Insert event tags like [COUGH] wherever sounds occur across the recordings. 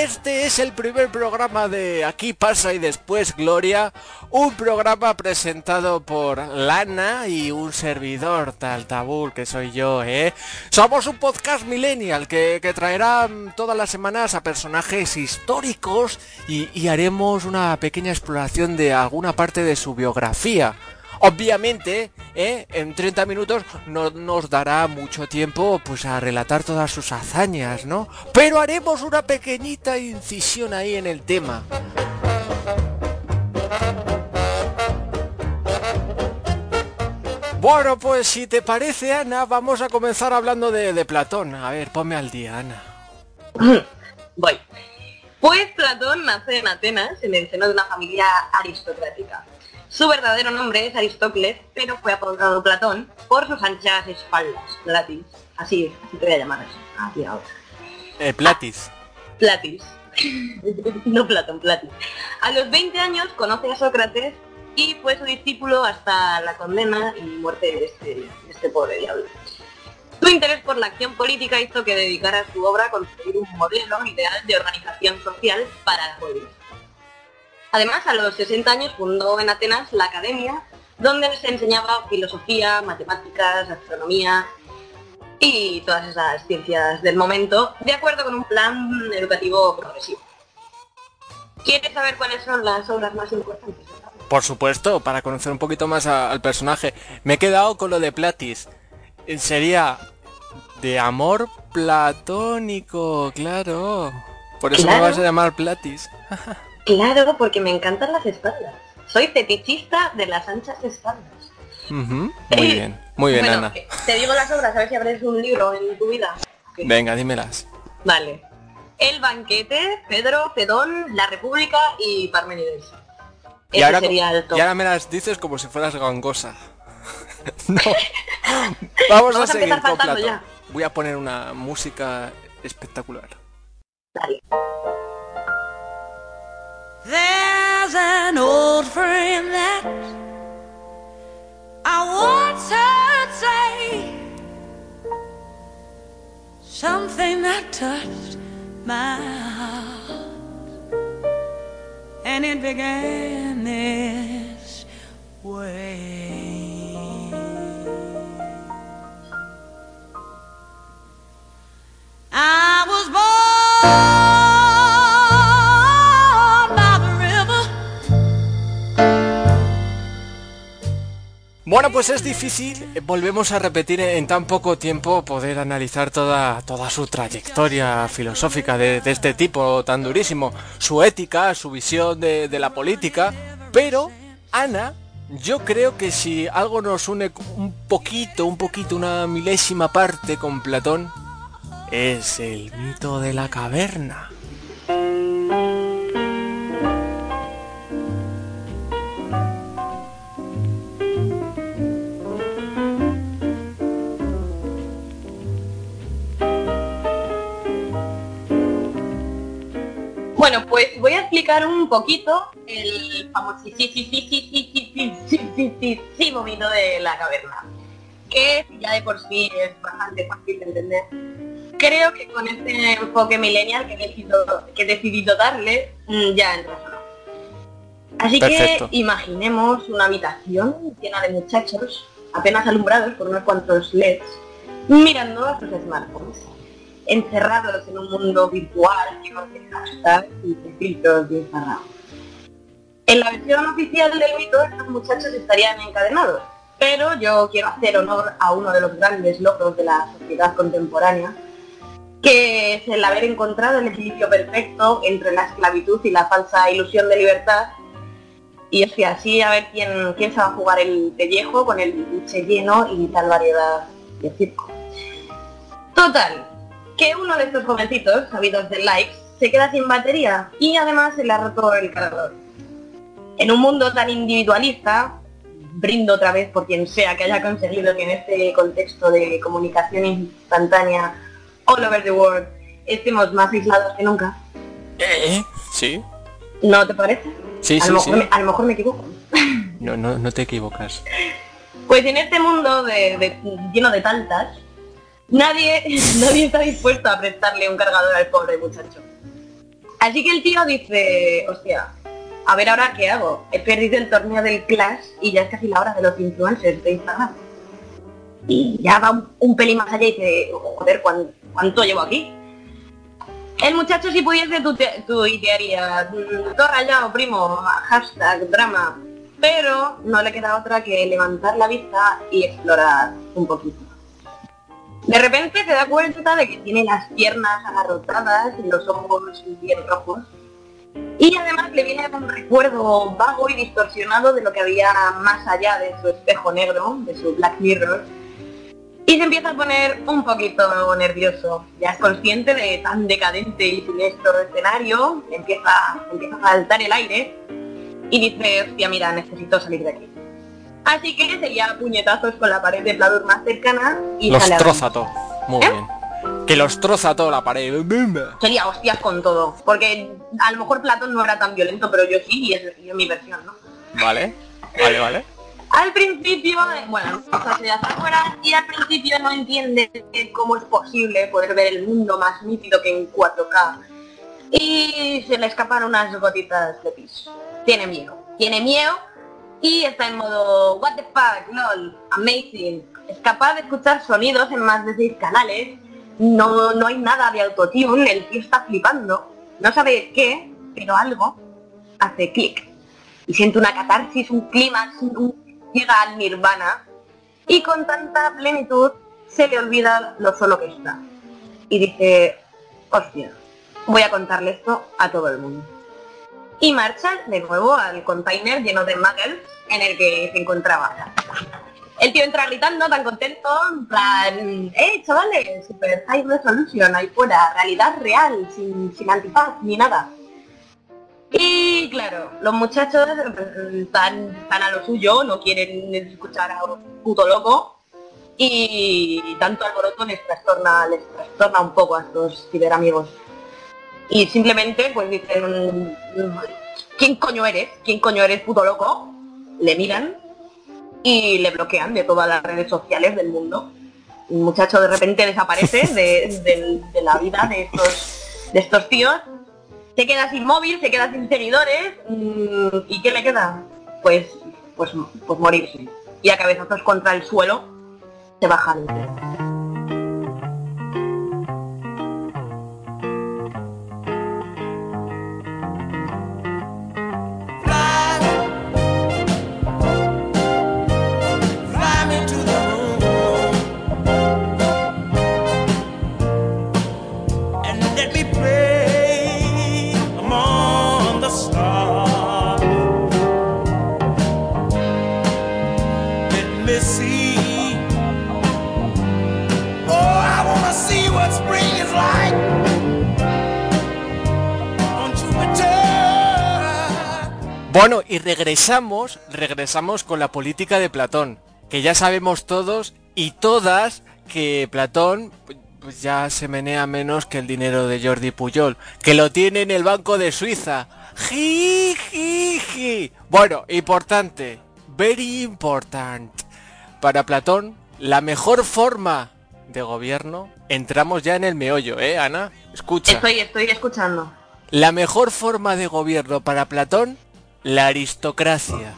Este es el primer programa de Aquí pasa y después Gloria, un programa presentado por Lana y un servidor tal tabú que soy yo, ¿eh? Somos un podcast millennial que, traerá todas las semanas a personajes históricos y haremos una pequeña exploración de alguna parte de su biografía. Obviamente, ¿eh? en 30 minutos no nos dará mucho tiempo pues a relatar todas sus hazañas, ¿no? Pero haremos una pequeñita incisión ahí en el tema. Bueno, pues si te parece, Ana, vamos a comenzar hablando de, de Platón. A ver, ponme al día, Ana. [CLEARS THROAT] Voy. Pues Platón nace en Atenas, en el seno de una familia aristocrática. Su verdadero nombre es Aristócles, pero fue apodado Platón por sus anchas espaldas, Platis. Así, así te voy a llamar. Aquí ahora. Eh, Platis. Platis. [LAUGHS] no Platón, Platis. A los 20 años conoce a Sócrates y fue su discípulo hasta la condena y muerte de este, de este pobre diablo. Su interés por la acción política hizo que dedicara su obra a construir un modelo ideal de organización social para la polis. Además, a los 60 años fundó en Atenas la Academia, donde se enseñaba filosofía, matemáticas, astronomía y todas esas ciencias del momento, de acuerdo con un plan educativo progresivo. ¿Quieres saber cuáles son las obras más importantes? Por supuesto, para conocer un poquito más al personaje. Me he quedado con lo de Platis. Sería de amor platónico, claro. Por eso me vas a llamar Platis. [LAUGHS] Claro, porque me encantan las espaldas. Soy fetichista de las anchas espaldas. Muy bien, muy bien, Ana. Eh, te digo las obras, a ver si abres un libro en tu vida. Venga, dímelas. Vale. El banquete, Pedro, Pedón, La República y Parmenides. Y ahora, sería el y ahora me las dices como si fueras gangosa. [LAUGHS] no. Vamos, a, seguir con Platón. Voy a poner una música espectacular. Dale. There's an old friend that I once heard say something that touched my heart, and it began this way. I was born. Bueno, pues es difícil, volvemos a repetir en tan poco tiempo poder analizar toda, toda su trayectoria filosófica de, este tipo tan durísimo, su ética, su visión de la política, pero Ana, yo creo que si algo nos une un poquito, un poquito, una milésima parte con Platón, es el mito de la caverna. Bueno, pues voy a explicar un poquito el famosísimo mito de la caverna, que ya de por sí es bastante fácil de entender. Creo que con este enfoque millennial que he decidido, que he decidido darle, ya entra. Así que imaginemos una habitación llena de muchachos, apenas alumbrados por unos cuantos LEDs, mirando a sus smartphones encerrados en un mundo virtual lleno de hashtags y filtros de Instagram. En la versión oficial del mito, estos muchachos estarían encadenados, pero yo quiero hacer honor a uno de los grandes logros de la sociedad contemporánea, que es el haber encontrado el equilibrio perfecto entre la esclavitud y la falsa ilusión de libertad. Y es que así a ver quién, quién se va a jugar el pellejo con el buche lleno y tal variedad de circo. Total, que uno de estos jovencitos, sabidos de likes, se queda sin batería y además se le ha roto el cargador. En un mundo tan individualista, brindo otra vez por quien sea que haya conseguido que en este contexto de comunicación instantánea all over the world estemos más aislados que nunca. Eh, sí. ¿No te parece? Sí, a sí, lo sí. Me, a lo mejor me equivoco. No, no, no te equivocas. Pues en este mundo de, lleno de tantas, Nadie, [LAUGHS] nadie está dispuesto a prestarle un cargador al pobre muchacho. Así que el tío dice, hostia, a ver ahora qué hago. He perdido el torneo del Clash y ya es casi la hora de los influencers de Instagram. Y ya va un, pelín más allá y dice, joder, ¿cuánto, llevo aquí? El muchacho si pudiese tu tuitearía, todo rayado, primo, hashtag, drama. Pero no le queda otra que levantar la vista y explorar un poquito. De repente se da cuenta de que tiene las piernas agarrotadas y los ojos bien rojos. Y además le viene un recuerdo vago y distorsionado de lo que había más allá de su espejo negro, de su Black Mirror, y se empieza a poner un poquito nervioso. Ya es consciente de tan decadente y siniestro escenario, empieza, empieza a saltar el aire y dice, hostia, mira, necesito salir de aquí. Así que sería puñetazos con la pared de Pladur más cercana y los troza todo. Muy ¿Eh? bien. Que los troza todo la pared. Sería hostias con todo. Porque a lo mejor Platón no era tan violento, pero yo sí, y es, y es mi versión, ¿no? Vale, vale, vale. Al principio, bueno, se hacia afuera y al principio no entiende cómo es posible poder ver el mundo más nítido que en 4K. Y se le escapan unas gotitas de pis. Tiene miedo. Tiene miedo y está en modo what the fuck, lol, amazing. Es capaz de escuchar sonidos en más de 6 canales. No, no hay nada de autotune, el tío está flipando. No sabe qué, pero algo hace clic. Y siente una catarsis, un clima, llega al nirvana y con tanta plenitud se le olvida lo solo que está. Y dice, hostia, voy a contarle esto a todo el mundo. Y marcha de nuevo al container lleno de muggles en el que se encontraba. El tío entra gritando, tan contento, en plan, ¡eh, chavales! Super High Resolution, ahí fuera, realidad real, sin, sin antifaz ni nada. Y claro, los muchachos están, a lo suyo, no quieren escuchar a un puto loco y tanto alboroto les trastorna, les trastorna un poco a estos ciberamigos. Y simplemente pues dicen, ¿quién coño eres? ¿Quién coño eres puto loco? Le miran y le bloquean de todas las redes sociales del mundo. Un muchacho de repente desaparece [LAUGHS] de, de la vida de estos, de estos tíos se queda sin móvil, se queda sin seguidores mm, y ¿qué le queda? Pues, pues, pues morirse. Y a cabezazos contra el suelo se baja el Bueno, y regresamos, regresamos con la política de Platón, que ya sabemos todos y todas que Platón pues ya se menea menos que el dinero de Jordi Puyol, que lo tiene en el Banco de Suiza. Ji, Bueno, importante, very important. Para Platón, la mejor forma de gobierno, entramos ya en el meollo, ¿eh, Ana? Escucha. Estoy, estoy escuchando. La mejor forma de gobierno para Platón la aristocracia,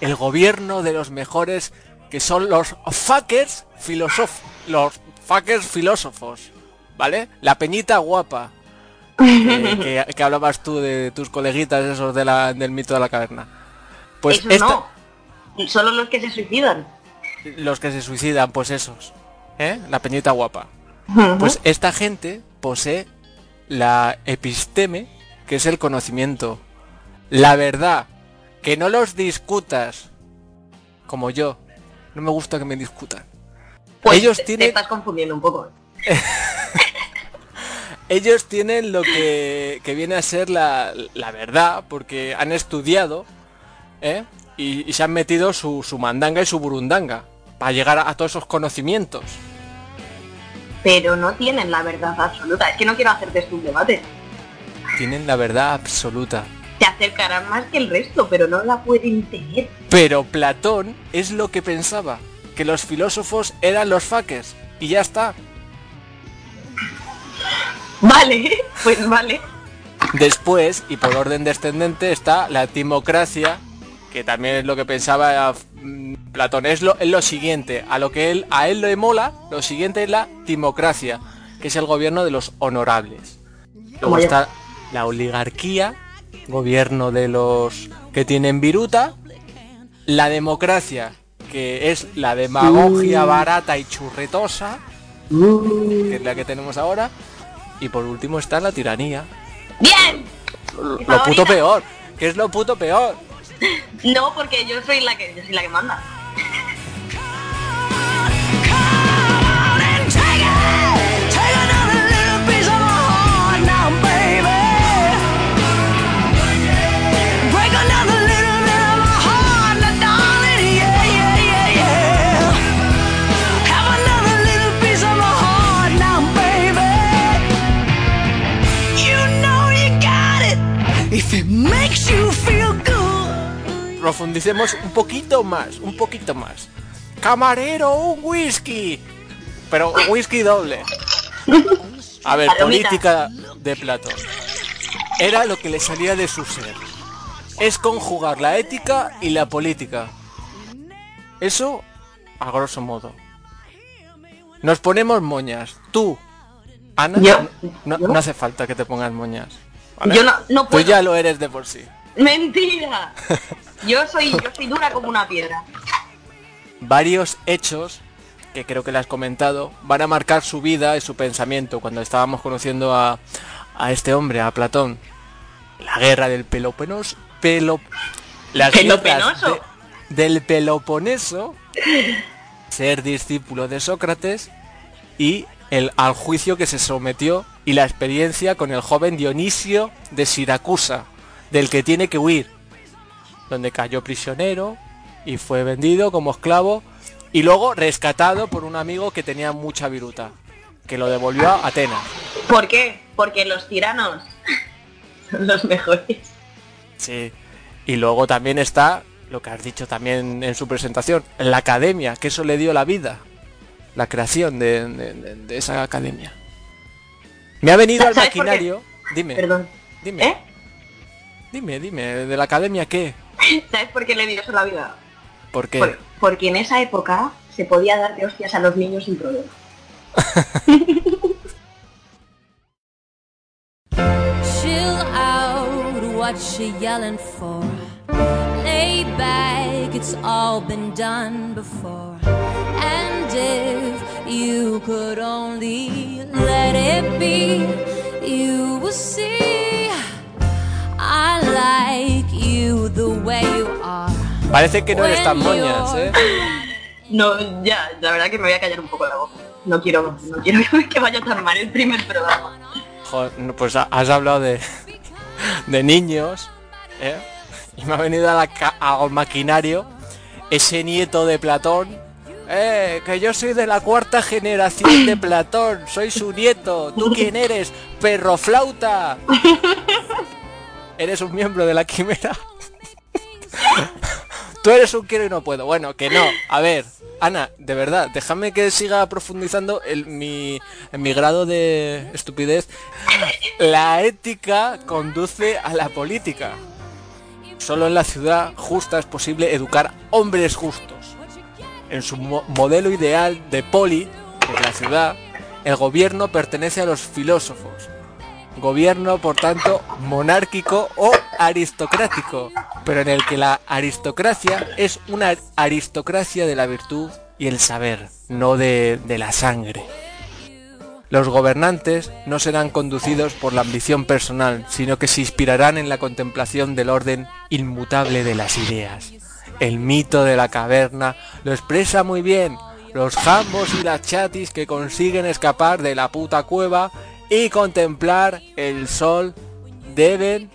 el gobierno de los mejores que son los fuckers filósofos, los fuckers filósofos, ¿vale? La peñita guapa, eh, [LAUGHS] que, hablabas tú de tus coleguitas esos de la, del mito de la caverna. Pues no, solo los que se suicidan. Los que se suicidan, pues esos, ¿eh? La peñita guapa. Pues esta gente posee la episteme, que es el conocimiento, la verdad, que no los discutas como yo. No me gusta que me discutan. Pues ellos tienen... te estás confundiendo un poco. [LAUGHS] ellos tienen lo que, viene a ser la, verdad, porque han estudiado ¿eh? y, se han metido su, mandanga y su burundanga para llegar a, a todos esos conocimientos. Pero no tienen la verdad absoluta. Es que no quiero hacerte este un debate. Tienen la verdad absoluta se acercarán más que el resto, pero no la pueden tener. Pero Platón es lo que pensaba, que los filósofos eran los faques. y ya está. Vale, [LAUGHS] pues vale. Después, y por orden descendente, está la timocracia, que también es lo que pensaba mm, Platón. Es lo, es lo siguiente, a lo que él, a él le mola, lo siguiente es la timocracia, que es el gobierno de los honorables. Luego está la oligarquía, gobierno de los que tienen viruta. La democracia, que es la demagogia barata y churretosa, que es la que tenemos ahora. Y por último está la tiranía, ¡Bien! lo Mi puto peor, que es lo puto peor. [LAUGHS] No, porque yo soy la que yo soy la que manda. Profundicemos un poquito más, un poquito más. Camarero, un whisky. Pero whisky doble. A ver, política de Platón. Era lo que le salía de su ser. Es conjugar la ética y la política. Eso, a grosso modo. Nos ponemos moñas. Tú, Ana, Yo- no, hace falta que te pongas moñas. ¿vale? Yo no, no Tú puedo. ya lo eres de por sí. Mentira. [LAUGHS] Yo soy yo [LAUGHS] soy dura como una piedra. varios hechos que creo que le has comentado van a marcar su vida y su pensamiento cuando estábamos conociendo a, a este hombre, a Platón. La guerra del Peloponeso, Pelo, las guerras ¿Pelopenoso? de- del Peloponeso, ser discípulo de Sócrates y el al juicio que se sometió y la experiencia con el joven Dionisio de Siracusa, del que tiene que huir, donde cayó prisionero y fue vendido como esclavo y luego rescatado por un amigo que tenía mucha viruta, que lo devolvió a Atenas. ¿Por qué? Porque los tiranos son los mejores. Sí. Y luego también está lo que has dicho también en su presentación, la academia, que eso le dio la vida, la creación de, de- de- de esa academia. Me ha venido al maquinario. Dime, Perdón. dime, ¿Eh? dime, dime, de la academia qué, [LAUGHS] ¿Sabes por qué le dio eso la vida? ¿por qué? Por- porque en esa época se podía dar de hostias a los niños sin problema. [LAUGHS] Chill out, what you yelling for? Lay back, it's all been done before. And if you could only let it be, you will see. I like Parece que no eres tan moñas, ¿eh? No, ya, la verdad que me voy a callar un poco la boca. No quiero, no quiero [LAUGHS] que vaya tan mal el primer programa. Joder, pues ha- has hablado de, de niños, ¿eh? Y me ha venido a la ca- al maquinario ese nieto de Platón. Eh, que yo soy de la cuarta generación de Platón, soy su nieto. ¿Tú [LAUGHS] quién eres? Perro flauta. [LAUGHS] Eres un miembro de la quimera. Tú eres un quiero y no puedo. Bueno, que no. A ver, Ana, de verdad, déjame que siga profundizando en mi, en mi grado de estupidez. La ética conduce a la política. Solo en la ciudad justa es posible educar hombres justos. En su mo- modelo ideal de poli, de la ciudad, el gobierno pertenece a los filósofos. Gobierno, por tanto, monárquico o aristocrático, pero en el que la aristocracia es una aristocracia de la virtud y el saber, no de, de la sangre. Los gobernantes no serán conducidos por la ambición personal, sino que se inspirarán en la contemplación del orden inmutable de las ideas. El mito de la caverna lo expresa muy bien. Los jambos y las chatis que consiguen escapar de la puta cueva y contemplar el sol deben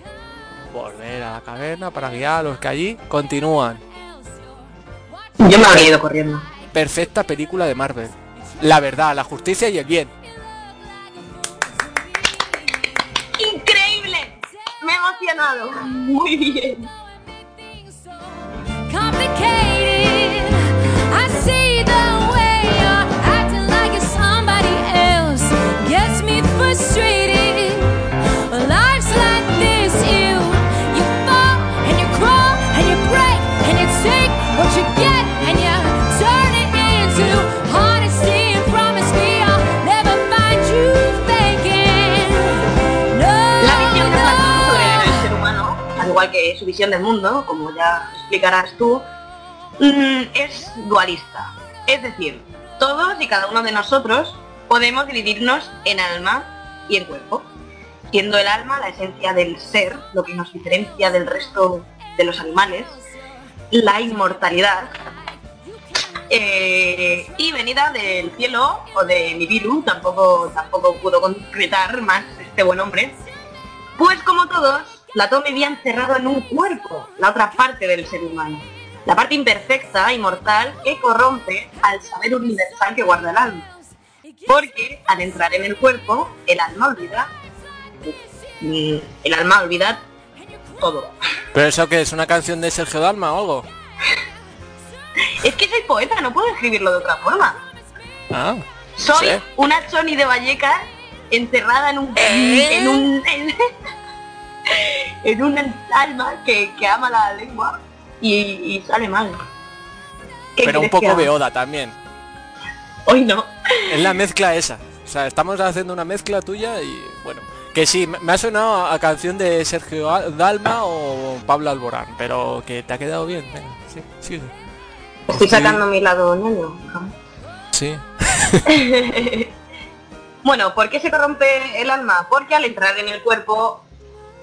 volver a la caverna para guiar a los que allí continúan. Yo me habría ido corriendo. Perfecta película de Marvel. La verdad, la justicia y el bien. ¡Increíble! Me he emocionado. Muy bien. Que su visión del mundo, como ya explicarás tú, mm, es dualista. Es decir, todos y cada uno de nosotros podemos dividirnos en alma y en cuerpo, siendo el alma la esencia del ser, lo que nos diferencia del resto de los animales, la inmortalidad, eh, y venida del cielo o de Nibiru, tampoco, tampoco pudo concretar más este buen hombre, pues como todos, Platón vivía encerrado en un cuerpo, la otra parte del ser humano, la parte imperfecta y mortal que corrompe al saber universal que guarda el alma. Porque al entrar en el cuerpo, el alma olvida, el alma olvida todo. ¿Pero eso que es? ¿Una canción de Sergio Dalma o algo? [LAUGHS] Es que soy poeta, no puedo escribirlo de otra forma. Ah, Soy sí. una Choni de Vallecas encerrada en un ¿Eh? en un en, [LAUGHS] en un alma que, que ama la lengua y, y sale mal. ¿Qué Pero un poco beoda también. Hoy no. Es la mezcla esa. O sea, estamos haciendo una mezcla tuya y bueno. Que sí, me ha sonado a canción de Sergio Al- Dalma o Pablo Alborán, pero que te ha quedado bien. Venga, sí. Estoy Sí. sacando mi lado ñoño. Sí. [LAUGHS] Bueno, ¿por qué se corrompe el alma? Porque al entrar en el cuerpo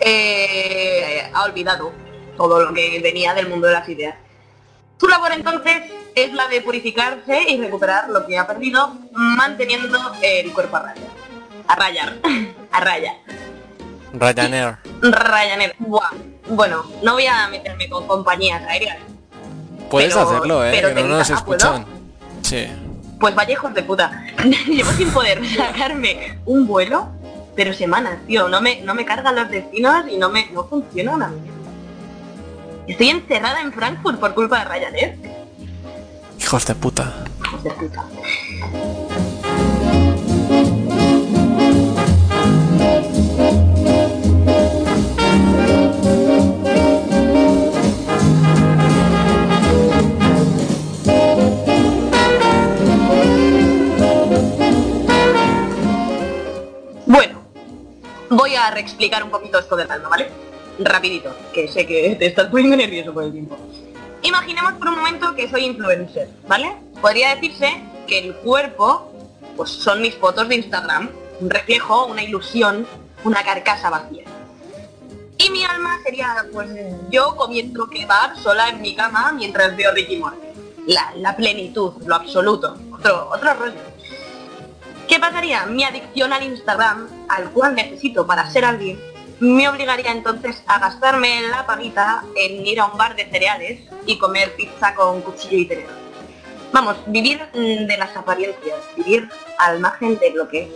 eh, ha olvidado todo lo que venía del mundo de las ideas. Su labor entonces es la de purificarse y recuperar lo que ha perdido, manteniendo el cuerpo a raya. A rayar. [LAUGHS] A raya. Ryanair. Ryanair. Buah. Bueno, no voy a meterme con compañías aéreas. Puedes Pero- hacerlo, eh, pero que no nos ah, ¿puedo? escuchan. Sí. Pues vaya hijos de puta. [LAUGHS] Llevo sin poder sacarme un vuelo, pero semanas, tío. No me, no me cargan los destinos y no me no funciona una mierda. Estoy encerrada en Frankfurt por culpa de Ryanair. Hijos de puta. Hijos de puta. Voy a reexplicar un poquito esto del alma, ¿vale? Rapidito, que sé que te estás poniendo nervioso por el tiempo. Imaginemos por un momento que soy influencer, ¿vale? Podría decirse que el cuerpo, pues son mis fotos de Instagram, un reflejo, una ilusión, una carcasa vacía. Y mi alma sería, pues, yo comiendo kebab sola en mi cama mientras veo Ricky Morty. La, la plenitud, lo absoluto, otro, otro rollo. ¿Qué pasaría? Mi adicción al Instagram, al cual necesito para ser alguien, me obligaría entonces a gastarme la paguita en ir a un bar de cereales y comer pizza con cuchillo y tenedor. Vamos, vivir mm, de las apariencias, vivir al margen de lo que es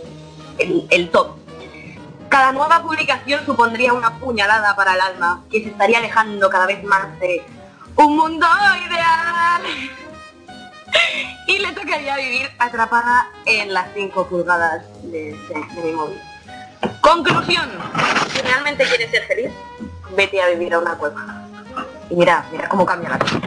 el, el todo. Cada nueva publicación supondría una puñalada para el alma que se estaría alejando cada vez más de un mundo ideal. [LAUGHS] y le tocaría vivir atrapada en las 5 pulgadas de, mi móvil. Conclusión, si realmente quieres ser feliz, vete a vivir a una cueva. Y mira, mira cómo cambia la cosa.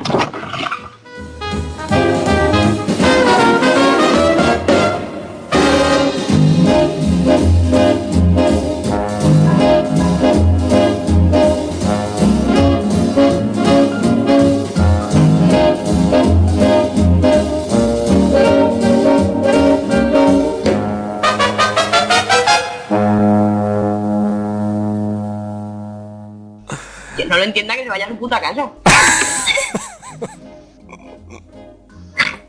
Entienda que se vaya a su puta casa.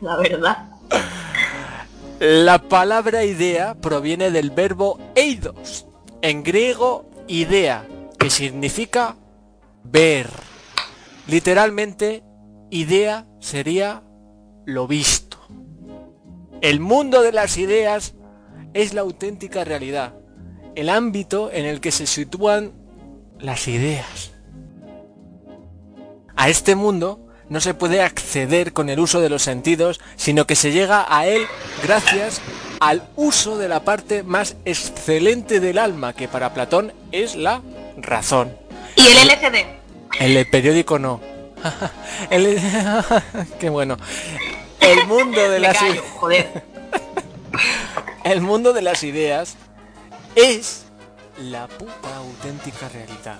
[LAUGHS] la verdad. La palabra idea proviene del verbo eidos, en griego idea, que significa ver. Literalmente, idea sería lo visto. El mundo de las ideas es la auténtica realidad, el ámbito en el que se sitúan las ideas. A este mundo no se puede acceder con el uso de los sentidos, sino que se llega a él gracias al uso de la parte más excelente del alma, que para Platón es la razón. Y el LCD. El periódico no. [LAUGHS] El- [LAUGHS] Qué bueno. El mundo de las callo, ideas. joder. [LAUGHS] El mundo de las ideas es la puta auténtica realidad.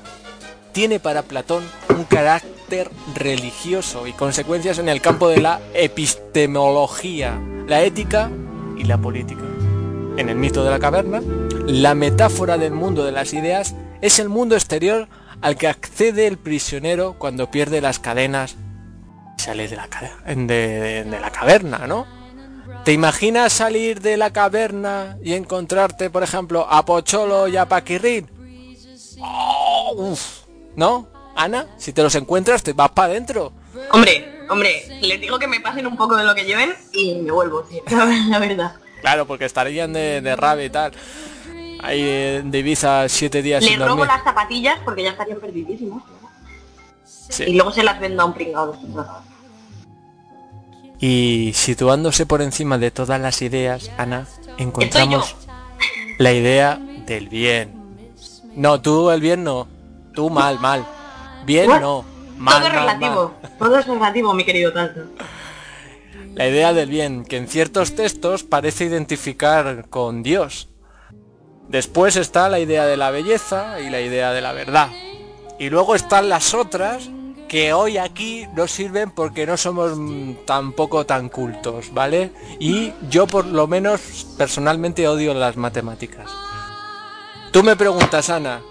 Tiene para Platón un carácter religioso y consecuencias en el campo de la epistemología, la ética y la política. En el mito de la caverna, la metáfora del mundo de las ideas es el mundo exterior al que accede el prisionero cuando pierde las cadenas y sale de la, de, la caverna, ¿no? ¿Te imaginas salir de la caverna y encontrarte, por ejemplo, a Pocholo y a Paquirrín? Oh, ¿No? Ana, si te los encuentras, te vas para adentro. Hombre, hombre, les digo que me pasen un poco de lo que lleven y me vuelvo, sí, [LAUGHS] la verdad. Claro, porque estarían de, de rabia y tal. Ahí eh, de Ibiza siete días sin robo dormir. las zapatillas porque ya estarían perdidísimos. Sí. Y luego se las vendo a un pringado. Y situándose por encima de todas las ideas, Ana, encontramos la idea del bien. No, tú el bien no. Tú mal, mal. Bien What? no. Mal, Todo mal, relativo. [LAUGHS] Todo es relativo, mi querido Tanto. La idea del bien, que en ciertos textos parece identificar con Dios. Después está la idea de la belleza y la idea de la verdad. Y luego están las otras que hoy aquí no sirven porque no somos tampoco tan cultos, ¿vale? Y yo por lo menos personalmente odio las matemáticas. Tú me preguntas, Ana,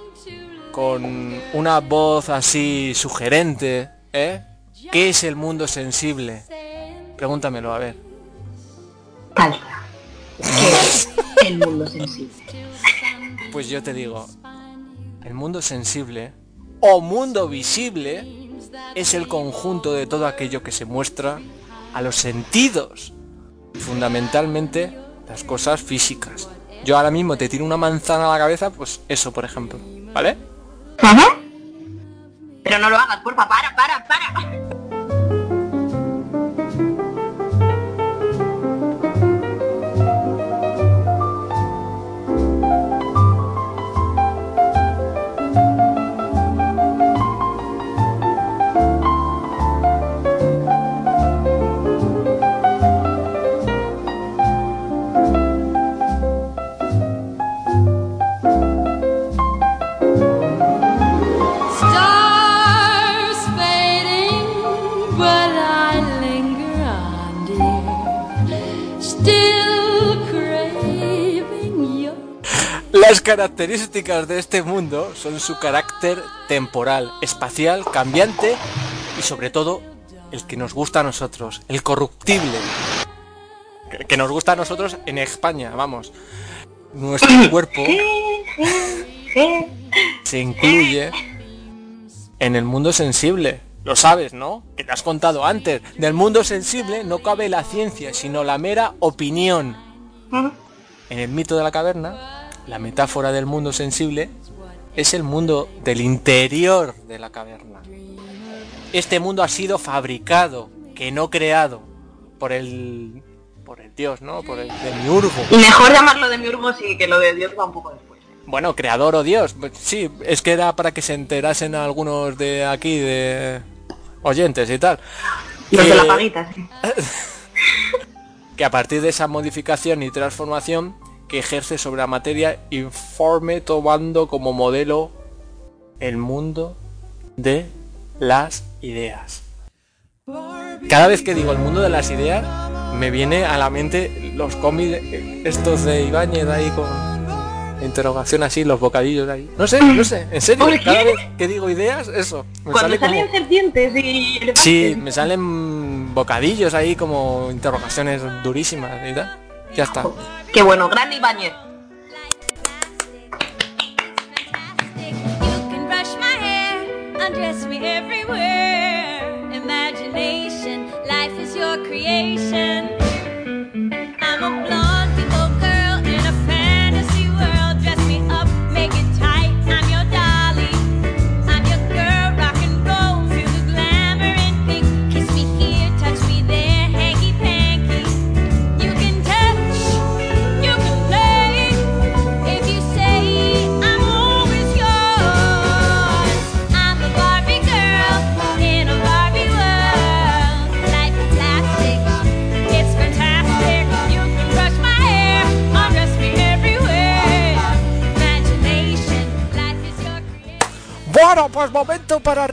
con una voz así sugerente, ¿eh? ¿Qué es el mundo sensible? Pregúntamelo, a ver. Falsa. ¿Qué es el mundo sensible? Pues yo te digo, el mundo sensible o mundo visible es el conjunto de todo aquello que se muestra a los sentidos, fundamentalmente las cosas físicas. Yo ahora mismo te tiro una manzana a la cabeza, pues eso, por ejemplo, ¿vale? Ajá. Pero no lo hagas, porfa, para, para, para. Las características de este mundo son su carácter temporal, espacial, cambiante y sobre todo el que nos gusta a nosotros, el corruptible. Que- nos gusta a nosotros en España, vamos. Nuestro [COUGHS] cuerpo se incluye en el mundo sensible. Lo sabes, ¿no? Que te has contado antes. Del mundo sensible no cabe la ciencia, sino la mera opinión. En el mito de la caverna, la metáfora del mundo sensible es el mundo del interior de la caverna. Este mundo ha sido fabricado, que no creado, por el por el dios, ¿no? Por el demiurgo. Mejor llamarlo de mi urbo sí que lo de Dios va un poco después. Bueno, creador o dios. Pues Sí, es que era para que se enterasen algunos de aquí, de oyentes y tal. Los de la paguita, sí. [LAUGHS] que a partir de esa modificación y transformación que ejerce sobre la materia informe tomando como modelo el mundo de las ideas. Cada vez que digo el mundo de las ideas, me viene a la mente los cómics estos de Ibáñez ahí con interrogación así, los bocadillos ahí. No sé, no sé, en serio, ¿Por cada vez que digo ideas, eso. me Cuando sale como- salen serpientes y elefantes. Sí, me salen bocadillos ahí como interrogaciones durísimas y tal. Ya está. Qué bueno, gran Ibáñez. Imagination, life is your creation. I'm a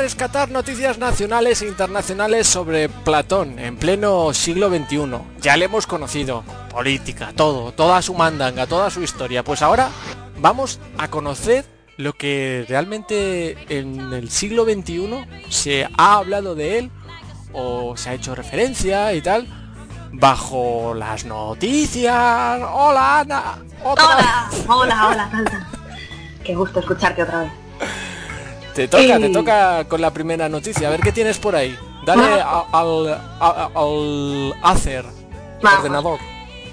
rescatar noticias nacionales e internacionales sobre Platón en pleno siglo XXI. Ya le hemos conocido, política, todo, toda su mandanga, toda su historia. Pues ahora vamos a conocer lo que realmente en el siglo XXI se ha hablado de él o se ha hecho referencia y tal bajo las noticias. Hola Ana. Otra Hola, hola, hola, Salta. Qué gusto escucharte otra vez. Te toca, te Eh. toca con la primera noticia. A ver qué tienes por ahí. Dale a- al, al Acer, Vamos. ordenador.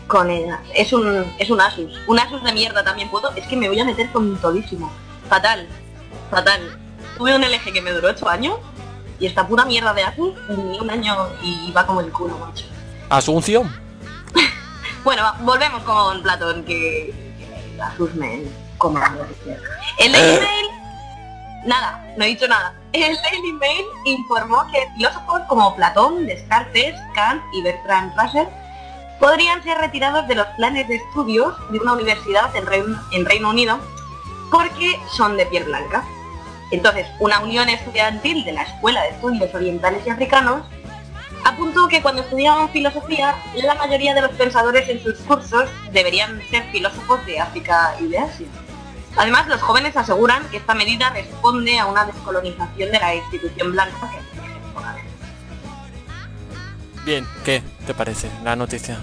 Con ella. Es un, es un Asus. Un Asus de mierda también puedo. Es que me voy a meter con todísimo. Fatal. Fatal. Tuve un LG que me duró 8 años y esta pura mierda de Asus ni un año y va como el culo, macho. Asunción. [LAUGHS] Bueno, volvemos con Platón, que, que Asus me coma. El Daily Mail, nada, no he dicho nada. El Daily Mail informó que filósofos como Platón, Descartes, Kant y Bertrand Russell podrían ser retirados de los planes de estudios de una universidad en Reino, en Reino Unido porque son de piel blanca. Entonces, una unión estudiantil de la Escuela de Estudios Orientales y Africanos apuntó que cuando estudiaban filosofía, la mayoría de los pensadores en sus cursos deberían ser filósofos de África y de Asia. Además, los jóvenes aseguran que esta medida responde a una descolonización de la institución blanca que. Bien, ¿qué te parece la noticia?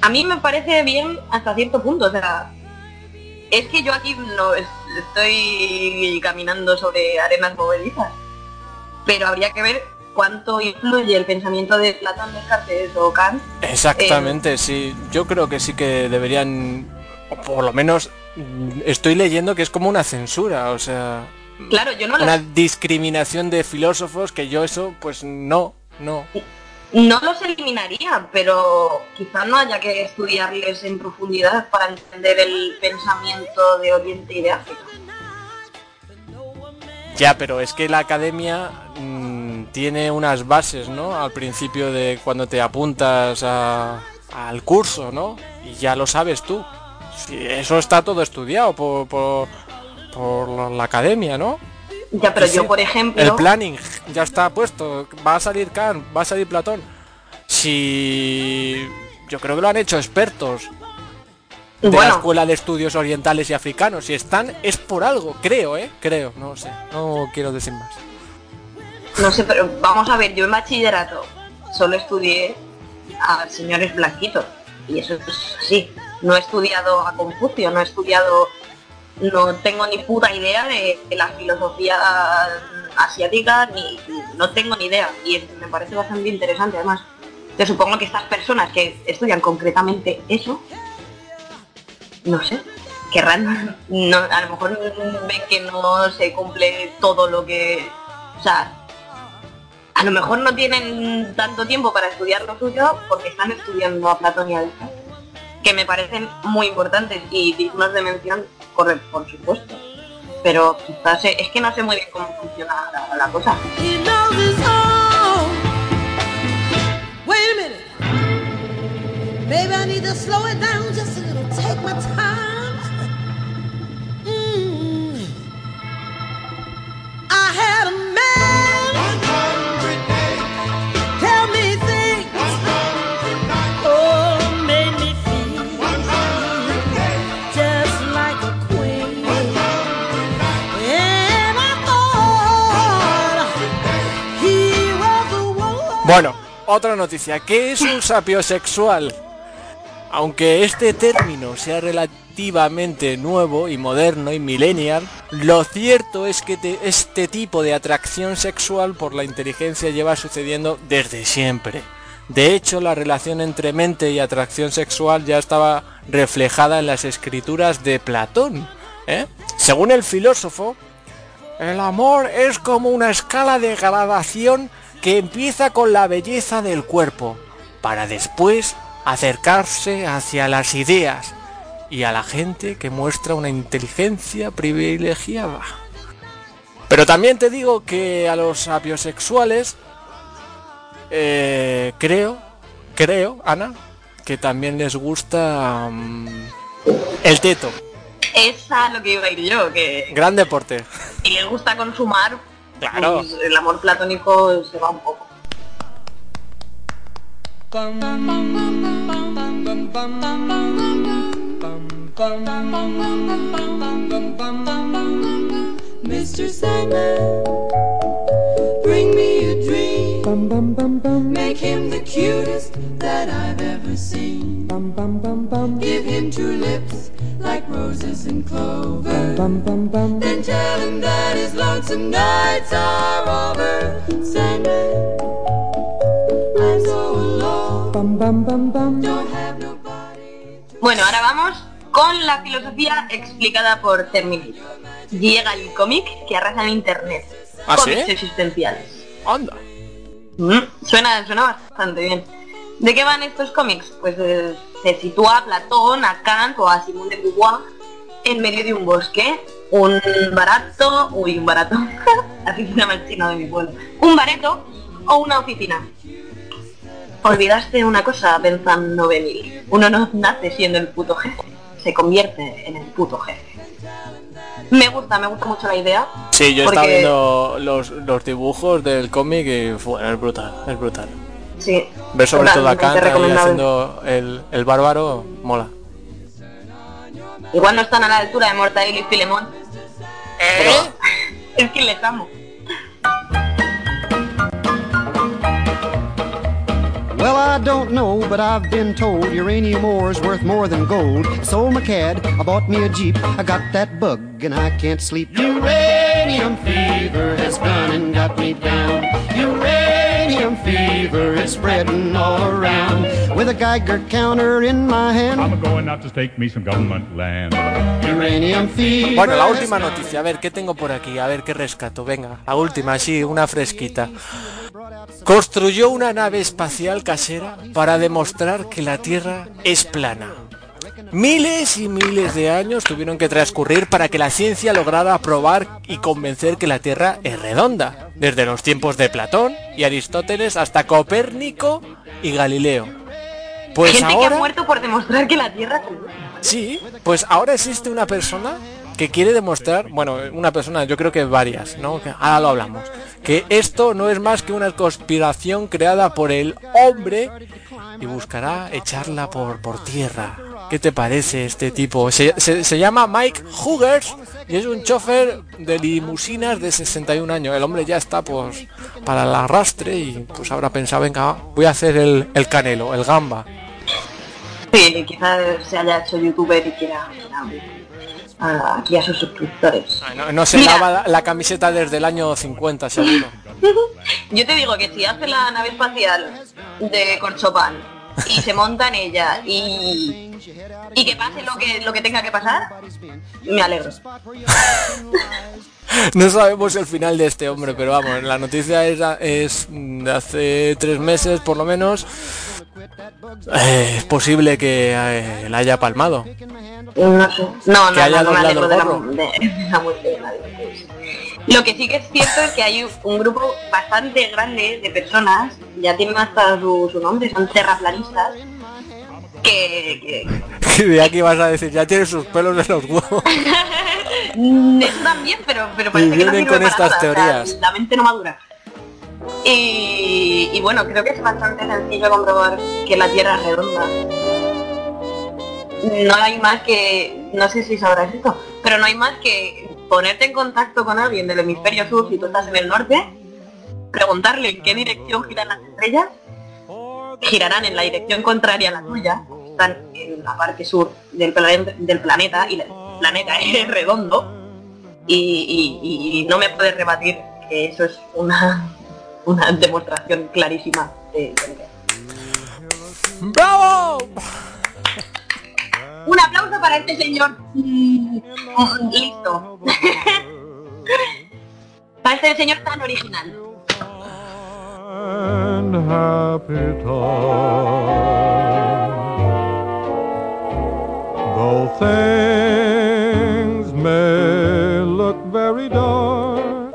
A mí me parece bien hasta cierto punto, o sea, es que yo aquí no es- estoy caminando sobre arenas movedizas, pero habría que ver cuánto influye el pensamiento de Platón, Descartes o Kant Exactamente, sí. Yo creo que sí que deberían, o por lo menos estoy leyendo que es como una censura, o sea, Claro, yo no una discriminación de filósofos que yo eso, pues no, no. no los eliminaría, pero quizá no haya que estudiarles en profundidad para entender el pensamiento de Oriente y de África. Ya, pero es que la academia mm, tiene unas bases, ¿no? Al principio de cuando te apuntas a- al curso, ¿no? Y ya lo sabes tú. Sí, eso está todo estudiado por, por, por la- academia, ¿no? Ya, pero yo, por ejemplo, El planning ya está puesto. Va a salir Kant, va a salir Platón. Si yo creo que lo han hecho expertos de la Escuela de Estudios Orientales y Africanos. Si están es por algo, creo, ¿eh? Creo, no sé. No quiero decir más. no sé, pero vamos a ver, yo en bachillerato solo estudié a señores blanquitos, y eso es así. No he estudiado a Confucio, no he estudiado, no tengo ni puta idea de, de la filosofía asiática, ni no tengo ni idea, y me parece bastante interesante además. Yo supongo que estas personas que estudian concretamente eso, no sé, querrán, no, a lo mejor ven que no se cumple todo lo que, o sea, a lo mejor no tienen tanto tiempo para estudiar lo suyo porque están estudiando a Platón y a Descartes, que me parecen muy importantes y dignos de mención, por, por supuesto. Pero quizás es que no sé muy bien cómo funciona la, cosa. Maybe I need to slow it down just a little. Take. Bueno, otra noticia. ¿Qué es un sapiosexual? Aunque este término sea relativamente nuevo y moderno y millennial, lo cierto es que te- este tipo de atracción sexual por la inteligencia lleva sucediendo desde siempre. De hecho, la relación entre mente y atracción sexual ya estaba reflejada en las escrituras de Platón. ¿eh? Según el filósofo, el amor es como una escala de gradación que empieza con la belleza del cuerpo, para después acercarse hacia las ideas y a la gente que muestra una inteligencia privilegiada. Pero también te digo que a los apiosexuales, eh, creo, creo, Ana, que también les gusta mm, el teto, Es a lo que iba a ir yo, que gran deporte. y les gusta consumar, Claro. pues, el amor platónico se va un poco. Mr. Sandman, bring me a dream. Make him the cutest that I've ever seen. Give him two lips like roses and clover. Then tell him that his lonesome nights are over. Sandman, I'm so alone. Don't have nobody to Bueno, ahora vamos con la filosofía explicada por Terminator. Llega el cómic que arrasa en internet. ¿Ah, Cómics sí? existenciales. Anda. Mm, Suena, suena bastante bien. ¿De qué van estos cómics? Pues eh, se sitúa a Platón, a Kant o a Simón de Beauvoir en medio de un bosque. Un barato, uy, un barato, [LAUGHS] así se llama el chino de mi pueblo. Un bareto o una oficina. Olvidaste una cosa pensando venir. Uno no nace siendo el puto jefe, se convierte en el puto jefe. Me gusta, me gusta mucho la idea. Sí, yo estaba viendo los, los dibujos del cómic y bueno, es brutal, es brutal. Sí. Ver sobre todo a Kant ahí haciendo el, el bárbaro, mola. Igual no están a la altura de Mortadelo y Filemón. Pero [LAUGHS] es que les amo. Well, I don't know, but I've been told uranium ore is worth more than gold. Sold my cad, I bought me a Jeep, I got that bug and I can't sleep. Uranium fever has gone and got me down. Uranium fever is spreading all around. With a Geiger counter in my hand, I'm going out to stake me some government land. uranium fever. Bueno, la última noticia, a ver, ¿qué tengo por aquí? A ver qué rescato, venga, la última, sí, una fresquita. Construyó una nave espacial casera para demostrar que la Tierra es plana. Miles y miles de años tuvieron que transcurrir para que la ciencia lograra probar y convencer que la Tierra es redonda, desde los tiempos de Platón y Aristóteles hasta Copérnico y Galileo. Pues Gente que ha muerto por demostrar que la Tierra Sí, pues ahora existe una persona que quiere demostrar, bueno, una persona, yo creo que varias, ¿no? Ahora lo hablamos, que esto no es más que una conspiración creada por el hombre y buscará echarla por, por tierra. ¿Qué te parece este tipo? Se, se- se llama Mike Huggers y es un chofer de limusinas de 61 años. El hombre ya está pues para el arrastre y pues habrá pensado, venga, voy a hacer el, el canelo, el gamba. Sí, quizás se haya hecho youtuber y quiera aquí a sus suscriptores. No, no se Mira. lava la, la camiseta desde el año 50, seguro. [LAUGHS] Yo te digo que si hace la nave espacial de Corchopan y se monta en ella y, y que pase lo que lo que tenga que pasar, me alegro. No sabemos el final de este hombre, pero vamos, la noticia es, es de hace tres meses por lo menos. Eh, es posible que eh, la haya palmado. No. No, no, Que haya no, no me alegro de la, de la muerte de nadie. Lo que sí que es cierto es que hay un grupo bastante grande de personas, ya tienen hasta su, su nombre, son terraplanistas, que, que De aquí vas a decir, ya tiene sus pelos en los huevos. [LAUGHS] Eso también, pero, pero parece Y que no sirve con para estas nada, o sea, teorías. la mente no madura. Y, y bueno, creo que es bastante sencillo comprobar que la Tierra es redonda. No hay más que, no sé si sabrás esto, pero no hay más que ponerte en contacto con alguien del hemisferio sur si tú estás en el norte, preguntarle en qué dirección giran las estrellas, girarán en la dirección contraria a la tuya, están en la parte sur del, planeta- del planeta y el planeta [LAUGHS] es redondo y, no me puedes rebatir que eso es una, una demostración clarísima de, de- ¡Bravo! Un aplauso para este señor. Mm, listo. [LAUGHS] para este señor tan original. And happy time. Though things may look very dark,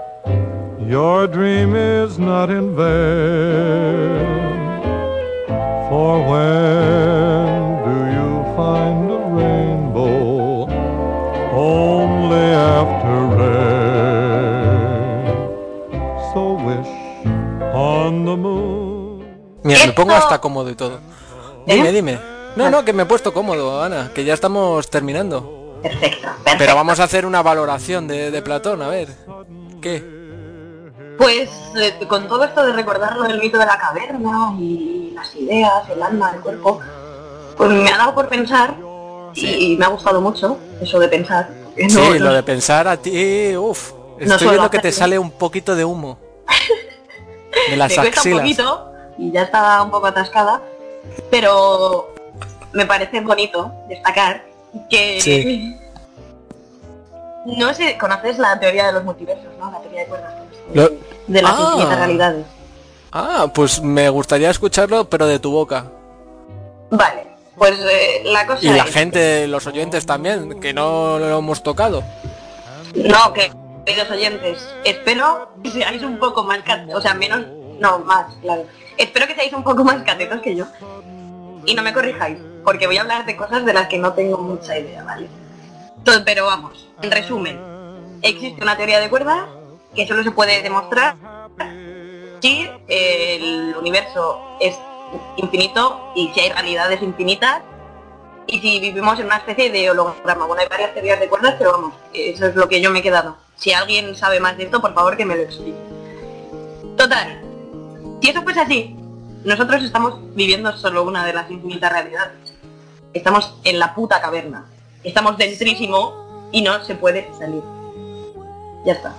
your dream is not in vain. For when Mira, me pongo hasta cómodo y todo. ¿Eh? Dime, dime. No, no, que me he puesto cómodo, Ana, que ya estamos terminando. Perfecto, perfecto. Pero vamos a hacer una valoración de, de Platón, a ver. ¿Qué? Pues eh, con todo esto de recordarlo del mito de la caverna y las ideas, el alma, el cuerpo, pues me ha dado por pensar y, y me ha gustado mucho eso de pensar. Sí, no- lo no- de pensar a ti, uff. Estoy viendo que te sale un poquito de humo. [LAUGHS] De las me cuesta un poquito y ya está un poco atascada, pero me parece bonito destacar que Sí. no sé, conoces la teoría de los multiversos, ¿no? La teoría de cuerdas. Lo- De las Ah. infinitas realidades. Ah, pues me gustaría escucharlo, pero de tu boca. Vale, pues eh, la cosa Y la es- gente, los oyentes también, que no lo hemos tocado. No, que, queridos oyentes, espero que seáis un poco más o sea, menos, no, más, claro. Espero que seáis un poco más catetos que yo. Y no me corrijáis, porque voy a hablar de cosas de las que no tengo mucha idea, ¿vale? Entonces, pero vamos, en resumen, existe una teoría de cuerdas que solo se puede demostrar si el universo es infinito y si hay realidades infinitas y si vivimos en una especie de holograma. Bueno, hay varias teorías de cuerdas, pero vamos, eso es lo que yo me he quedado. Si alguien sabe más de esto, por favor que me lo explique. Total, si eso fuese así, nosotros estamos viviendo solo una de las infinitas realidades. Estamos en la puta caverna. Estamos dentrísimo y no se puede salir. Ya está.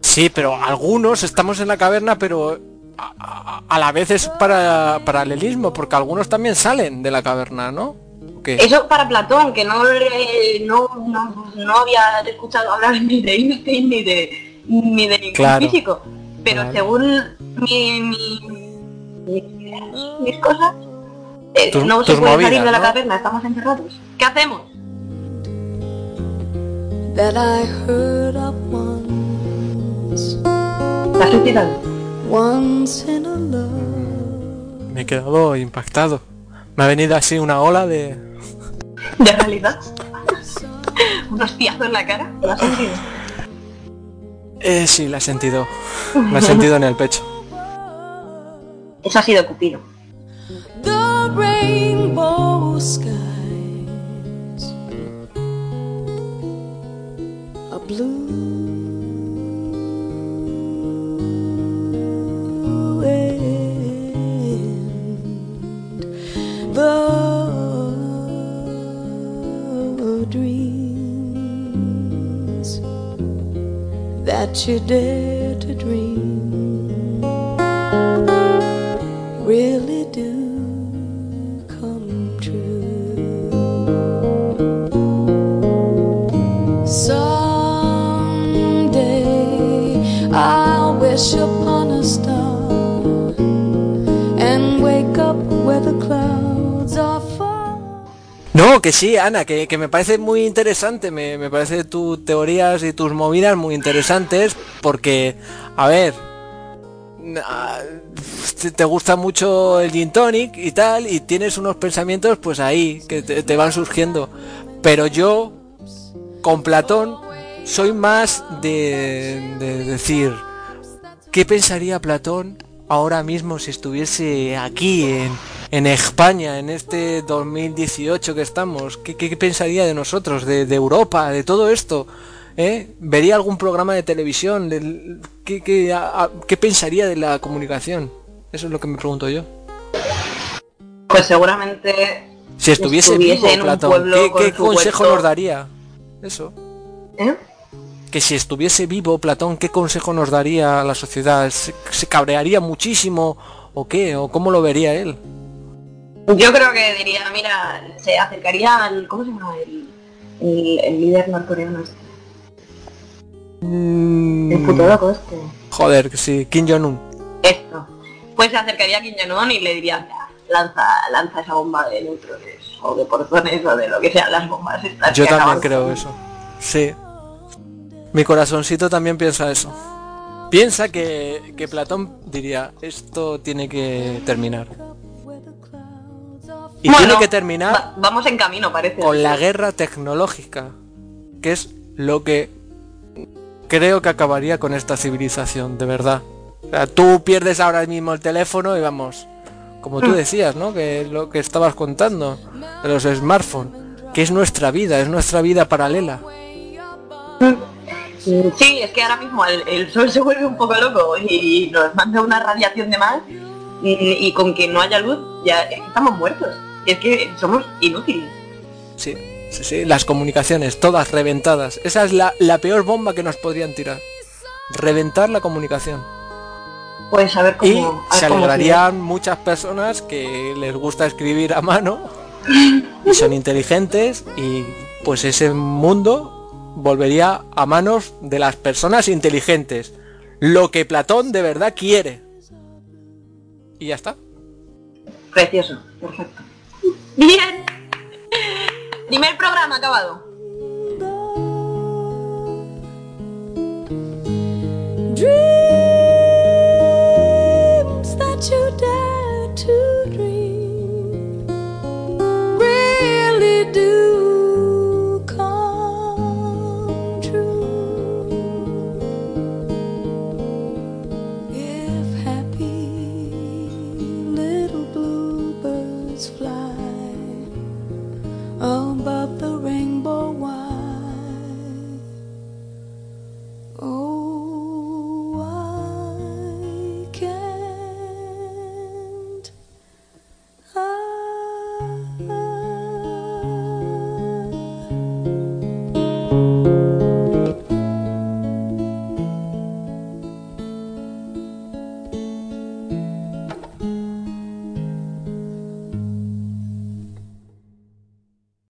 Sí, pero algunos estamos en la caverna, pero a, a- a la vez es para paralelismo, porque algunos también salen de la caverna, ¿no? Eso para Platón, que no, no, no, no había escuchado hablar ni de Einstein ni de ni de ningún Claro. físico. Pero Claro. según mi, mi- mi- mis cosas, eh, no se puede salir movidas, de la ¿no? caverna, estamos encerrados. ¿Qué hacemos? that I heard of once, ¿Te has suicidado? once in a love. Me he quedado impactado. Me ha venido así una ola de... [LAUGHS] ¿De realidad? [LAUGHS] ¿Un hostiazo en la cara? ¿Lo has sentido? Eh, sí, la he sentido. La he sentido en el pecho. Eso ha sido Cupido. The dreams that you dare que sí, Ana, que, que me parece muy interesante, me, me parece tus teorías y tus movidas muy interesantes, porque, a ver, te, gusta mucho el gin tonic y tal, y tienes unos pensamientos pues ahí, que te, te van surgiendo, pero yo, con Platón, soy más de, de decir, ¿qué pensaría Platón ahora mismo si estuviese aquí en, en España, en este 2018 que estamos? ¿Qué, qué pensaría de nosotros, de, de Europa, de todo esto? ¿Eh? ¿Vería algún programa de televisión? ¿Qué, qué, a- a- qué pensaría de la comunicación? Eso es lo que me pregunto yo. Pues seguramente Si estuviese, Estuviese vivo en Platón, ¿qué, consejo nos daría? Eso. ¿eh? que si estuviese vivo Platón, ¿qué consejo nos daría a la sociedad? ¿Se, se cabrearía muchísimo o qué? ¿O cómo lo vería él? Yo creo que diría, mira, se acercaría al. ¿Cómo se llama? El, el, el líder norcoreano este. El puto loco este. Joder, sí, Kim Jong-un. Esto. Pues se acercaría a Kim Jong-un y le diría, "Mira, lanza, lanza esa bomba de neutrones o de portones o de lo que sean las bombas estas. Yo también creo con- eso. Sí. Mi corazoncito también piensa eso. Piensa que, que Platón diría, esto tiene que terminar. Y Bueno, tiene que terminar va- vamos en camino, parece. con la guerra tecnológica, que es lo que creo que acabaría con esta civilización, de verdad. O sea, tú pierdes ahora mismo el teléfono y vamos, como tú decías, ¿no? Que es lo que estabas contando de los smartphones, que es nuestra vida, es nuestra vida paralela. Sí, es que ahora mismo el, el sol se vuelve un poco loco y nos manda una radiación de más y, y con que no haya luz ya estamos muertos. Es que somos inútiles. Sí, sí, sí, las comunicaciones, todas reventadas. Esa es la, la peor bomba que nos podrían tirar. Reventar la comunicación. Pues a ver cómo... Y a ver se cómo alegrarían muchas personas que les gusta escribir a mano [LAUGHS] y son inteligentes y pues ese mundo volvería a manos de las personas inteligentes. Lo que Platón de verdad quiere. Y ya está. Precioso, perfecto. Bien. Primer programa acabado. Dreams that you dare to dream really do